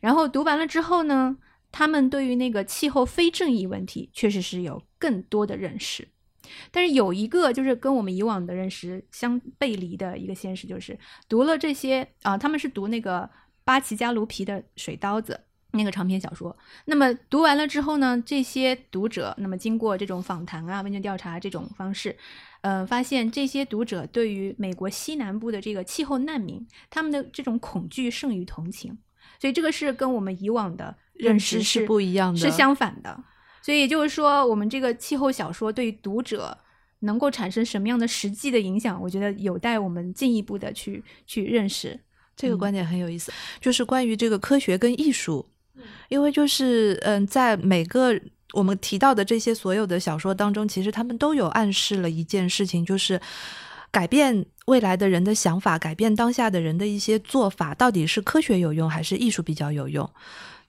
然后读完了之后呢，他们对于那个气候非正义问题确实是有更多的认识。但是有一个就是跟我们以往的认识相背离的一个现实，就是读了这些啊，他们是读那个。巴奇加卢皮的水刀子，那个长篇小说。那么读完了之后呢，这些读者，那么经过这种访谈啊、问卷调查这种方式，呃，发现这些读者对于美国西南部的这个气候难民，他们的这种恐惧胜于同情。所以这个是跟我们以往的认识是不一样的，是相反的。所以也就是说，我们这个气候小说对读者。能够产生什么样的实际的影响？我觉得有待我们进一步的去去认识。这个观点很有意思，就是关于这个科学跟艺术，因为就是嗯，在每个我们提到的这些所有的小说当中，其实他们都有暗示了一件事情，就是改变未来的人的想法，改变当下的人的一些做法，到底是科学有用还是艺术比较有用？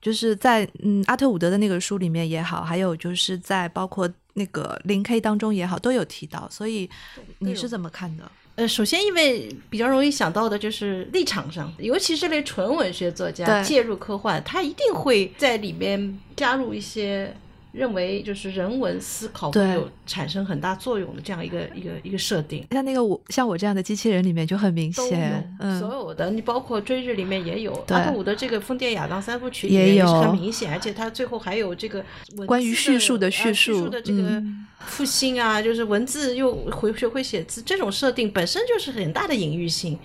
就是在嗯阿特伍德的那个书里面也好，还有就是在包括。那个零 K 当中也好，都有提到，所以你是怎么看的？呃，首先，因为比较容易想到的就是立场上，尤其是类纯文学作家介入科幻，他一定会在里面加入一些。认为就是人文思考会有产生很大作用的这样一个一个一个设定，像那个我像我这样的机器人里面就很明显，嗯，所有的你包括追日里面也有，阿特伍的这个疯癫亚当三部曲也有。很明显，而且他最后还有这个关于叙述的叙述的这个复兴啊，就是文字又回学会写字，这种设定本身就是很大的隐喻性，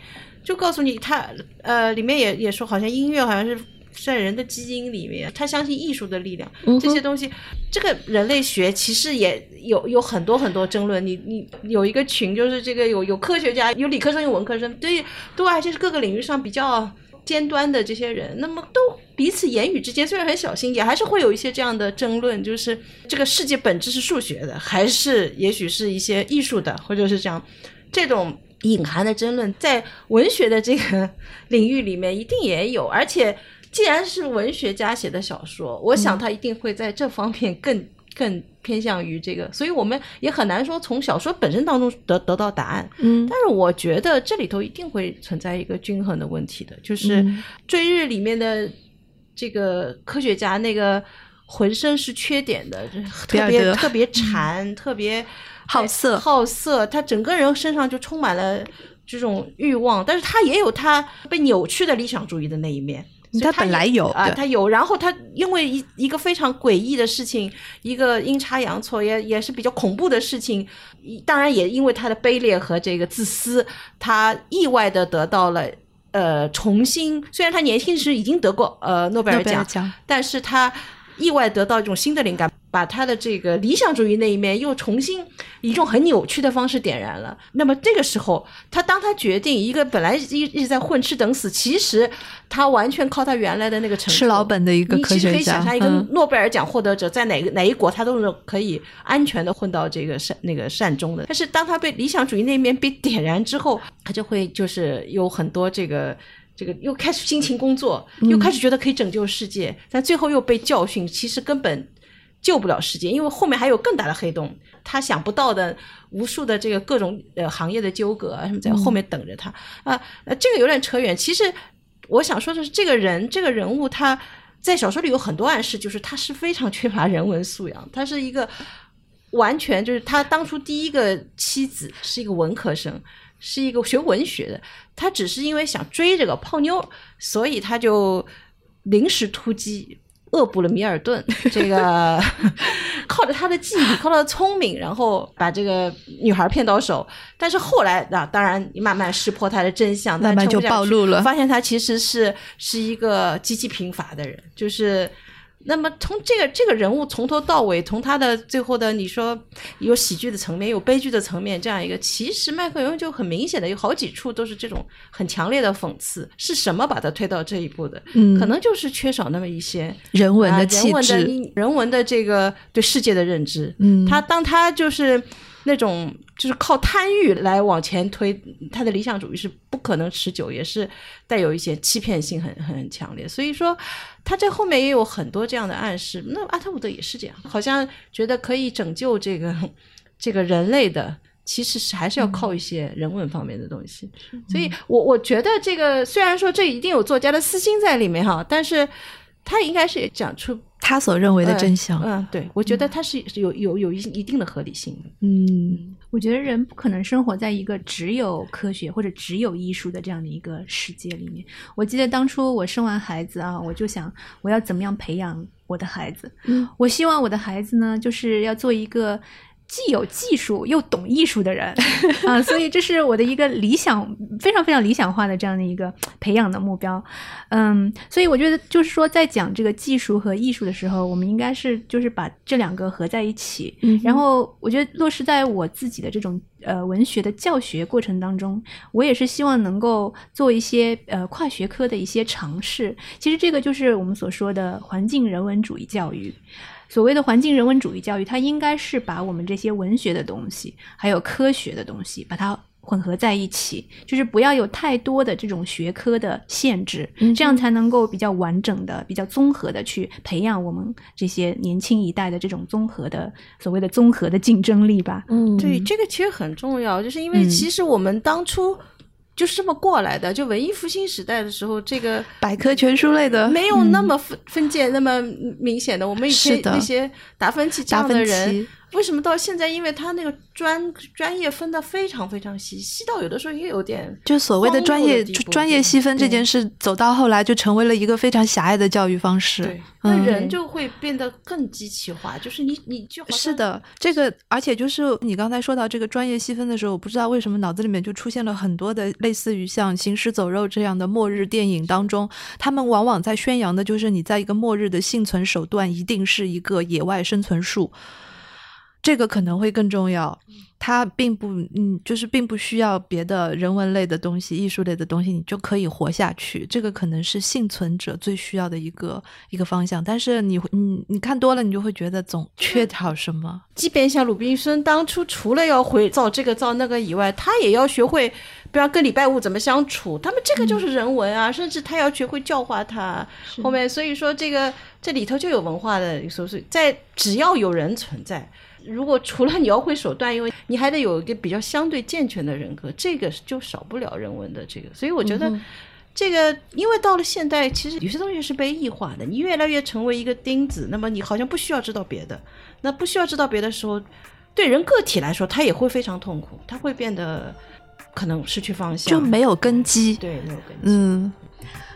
就告诉你他呃里面也也说好像音乐好像是。在人的基因里面，他相信艺术的力量，这些东西，这个人类学其实也有有很多很多争论。你你有一个群，就是这个有有科学家，有理科生，有文科生，对对，而且是各个领域上比较尖端的这些人，那么都彼此言语之间虽然很小心，也还是会有一些这样的争论，就是这个世界本质是数学的，还是也许是一些艺术的，或者是这样这种隐含的争论，在文学的这个 领域里面一定也有，而且。既然是文学家写的小说，我想他一定会在这方面更更偏向于这个，所以我们也很难说从小说本身当中得得到答案。嗯，但是我觉得这里头一定会存在一个均衡的问题的，就是《追日》里面的这个科学家，那个浑身是缺点的，特别特别馋，特别好色，好色，他整个人身上就充满了这种欲望，但是他也有他被扭曲的理想主义的那一面。他本来有啊，他有，然后他因为一一个非常诡异的事情，一个阴差阳错，也也是比较恐怖的事情，当然也因为他的卑劣和这个自私，他意外的得到了呃重新，虽然他年轻时已经得过呃诺贝尔奖，但是他。意外得到一种新的灵感，把他的这个理想主义那一面又重新以一种很扭曲的方式点燃了。那么这个时候，他当他决定一个本来一一直在混吃等死，其实他完全靠他原来的那个成吃老本的一个科学家，可以想象一个诺贝尔奖获得者在哪个哪一国，他都是可以安全的混到这个善那个善终的。但是当他被理想主义那面被点燃之后，他就会就是有很多这个。这个又开始辛勤工作，又开始觉得可以拯救世界，但最后又被教训，其实根本救不了世界，因为后面还有更大的黑洞，他想不到的无数的这个各种呃行业的纠葛啊什么在后面等着他啊，呃，这个有点扯远。其实我想说的是，这个人这个人物他在小说里有很多暗示，就是他是非常 缺乏人文素养，他是一个完全就是他当初第一个妻子是一个文科生。是一个学文学的，他只是因为想追这个泡妞，所以他就临时突击恶补了米尔顿。这个 靠着他的记忆，靠他的聪明，然后把这个女孩骗到手。但是后来啊，当然你慢慢识破他的真相，慢慢就暴露了，发现他其实是是一个极其贫乏的人，就是。那么从这个这个人物从头到尾，从他的最后的你说有喜剧的层面，有悲剧的层面，这样一个，其实麦克尤就很明显的有好几处都是这种很强烈的讽刺。是什么把他推到这一步的？嗯，可能就是缺少那么一些人文的气质，人文的这个对世界的认知。嗯，他当他就是那种就是靠贪欲来往前推，他的理想主义是不可能持久，也是带有一些欺骗性很很强烈。所以说。他这后面也有很多这样的暗示，那阿特伍德也是这样，好像觉得可以拯救这个这个人类的，其实是还是要靠一些人文方面的东西。所以，我我觉得这个虽然说这一定有作家的私心在里面哈，但是他应该是讲出他所认为的真相。嗯，对，我觉得他是有有有一一定的合理性的。嗯。我觉得人不可能生活在一个只有科学或者只有艺术的这样的一个世界里面。我记得当初我生完孩子啊，我就想我要怎么样培养我的孩子。嗯，我希望我的孩子呢，就是要做一个。既有技术又懂艺术的人 啊，所以这是我的一个理想，非常非常理想化的这样的一个培养的目标。嗯，所以我觉得就是说，在讲这个技术和艺术的时候，我们应该是就是把这两个合在一起。嗯，然后我觉得落实在我自己的这种呃文学的教学过程当中，我也是希望能够做一些呃跨学科的一些尝试。其实这个就是我们所说的环境人文主义教育。所谓的环境人文主义教育，它应该是把我们这些文学的东西，还有科学的东西，把它混合在一起，就是不要有太多的这种学科的限制，这样才能够比较完整的、比较综合的去培养我们这些年轻一代的这种综合的所谓的综合的竞争力吧。嗯，对，这个其实很重要，就是因为其实我们当初。就是这么过来的。就文艺复兴时代的时候，这个百科全书类的没有那么分分界那么明显的。我们以前那些达芬奇这样的人。为什么到现在？因为他那个专专业分的非常非常细，细到有的时候也有点就所谓的专业专业细分这件事，走到后来就成为了一个非常狭隘的教育方式。对，那人就会变得更机器化。就是你，你就好是的，这个而且就是你刚才说到这个专业细分的时候，我不知道为什么脑子里面就出现了很多的类似于像《行尸走肉》这样的末日电影当中，他们往往在宣扬的就是你在一个末日的幸存手段一定是一个野外生存术。这个可能会更重要，它并不，嗯，就是并不需要别的人文类的东西、艺术类的东西，你就可以活下去。这个可能是幸存者最需要的一个一个方向。但是你，你你看多了，你就会觉得总缺少什么。即便像鲁滨孙当初除了要会造这个造那个以外，他也要学会，不要跟礼拜五怎么相处。他们这个就是人文啊，甚至他要学会教化他。后面所以说这个这里头就有文化的，说是在只要有人存在。如果除了你要会手段，因为你还得有一个比较相对健全的人格，这个就少不了人文的这个。所以我觉得，这个因为到了现代，其实有些东西是被异化的。你越来越成为一个钉子，那么你好像不需要知道别的。那不需要知道别的时候，对人个体来说，他也会非常痛苦，他会变得可能失去方向，就没有根基。对，没有根基。嗯。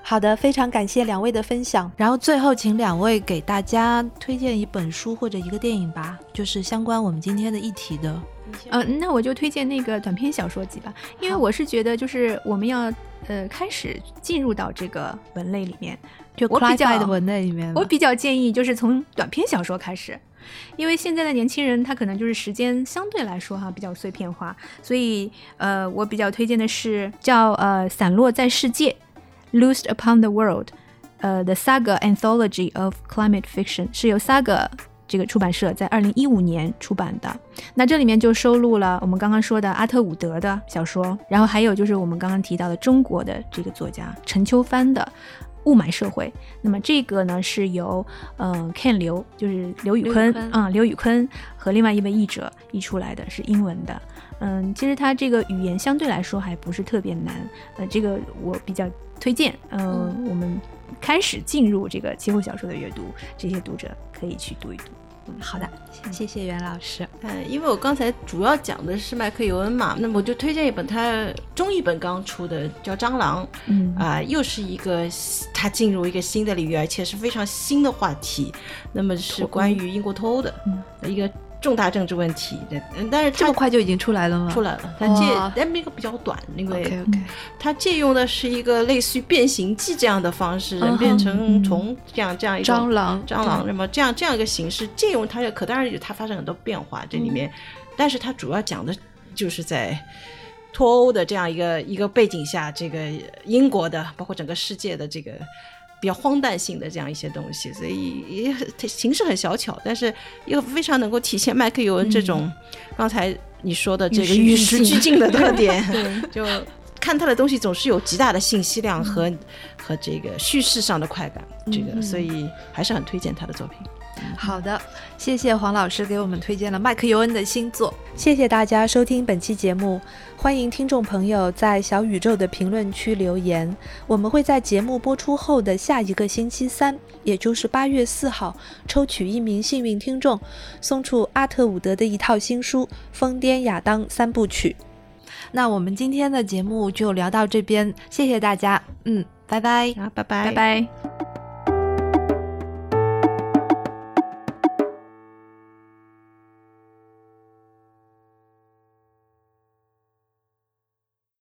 好的，非常感谢两位的分享。然后最后，请两位给大家推荐一本书或者一个电影吧，就是相关我们今天的议题的。呃，那我就推荐那个短篇小说集吧，因为我是觉得，就是我们要呃开始进入到这个文类里面，就我比较的文类里面，我比较建议就是从短篇小说开始，因为现在的年轻人他可能就是时间相对来说哈比较碎片化，所以呃我比较推荐的是叫呃散落在世界。Loosed upon the world，呃，The Saga Anthology of Climate Fiction 是由 Saga 这个出版社在二零一五年出版的。那这里面就收录了我们刚刚说的阿特伍德的小说，然后还有就是我们刚刚提到的中国的这个作家陈秋帆的《雾霾社会》。那么这个呢是由嗯 Ken 刘，就是刘宇坤啊，刘宇坤和另外一位译者译出来的是英文的。嗯，其实他这个语言相对来说还不是特别难。呃，这个我比较。推荐，嗯，我们开始进入这个气候小说的阅读，这些读者可以去读一读。嗯，好的，谢谢袁老师。嗯，因为我刚才主要讲的是麦克尤恩嘛，那么我就推荐一本他中译本刚出的，叫《蟑螂》。嗯，啊，又是一个他进入一个新的领域，而且是非常新的话题。那么是关于英国脱欧的一个。重大政治问题，嗯，但是这么快就已经出来了吗？出来了，它借，但那个比较短，因为它借用的是一个类似于变形记这样的方式，人变成虫这样这样一种蟑螂，蟑螂，那么这样这样一个形式，借用它，可当然它发生很多变化这里面，但是它主要讲的就是在脱欧的这样一个一个背景下，这个英国的，包括整个世界的这个。比较荒诞性的这样一些东西，所以也形式很小巧，但是又非常能够体现麦克尤恩这种刚才你说的这个与时俱进的特点，就看他的东西总是有极大的信息量和和这个叙事上的快感，这个所以还是很推荐他的作品。好的，谢谢黄老师给我们推荐了麦克尤恩的新作。谢谢大家收听本期节目，欢迎听众朋友在小宇宙的评论区留言，我们会在节目播出后的下一个星期三，也就是八月四号，抽取一名幸运听众，送出阿特伍德的一套新书《疯癫亚当三部曲》。那我们今天的节目就聊到这边，谢谢大家，嗯，拜拜，好，拜拜，拜拜。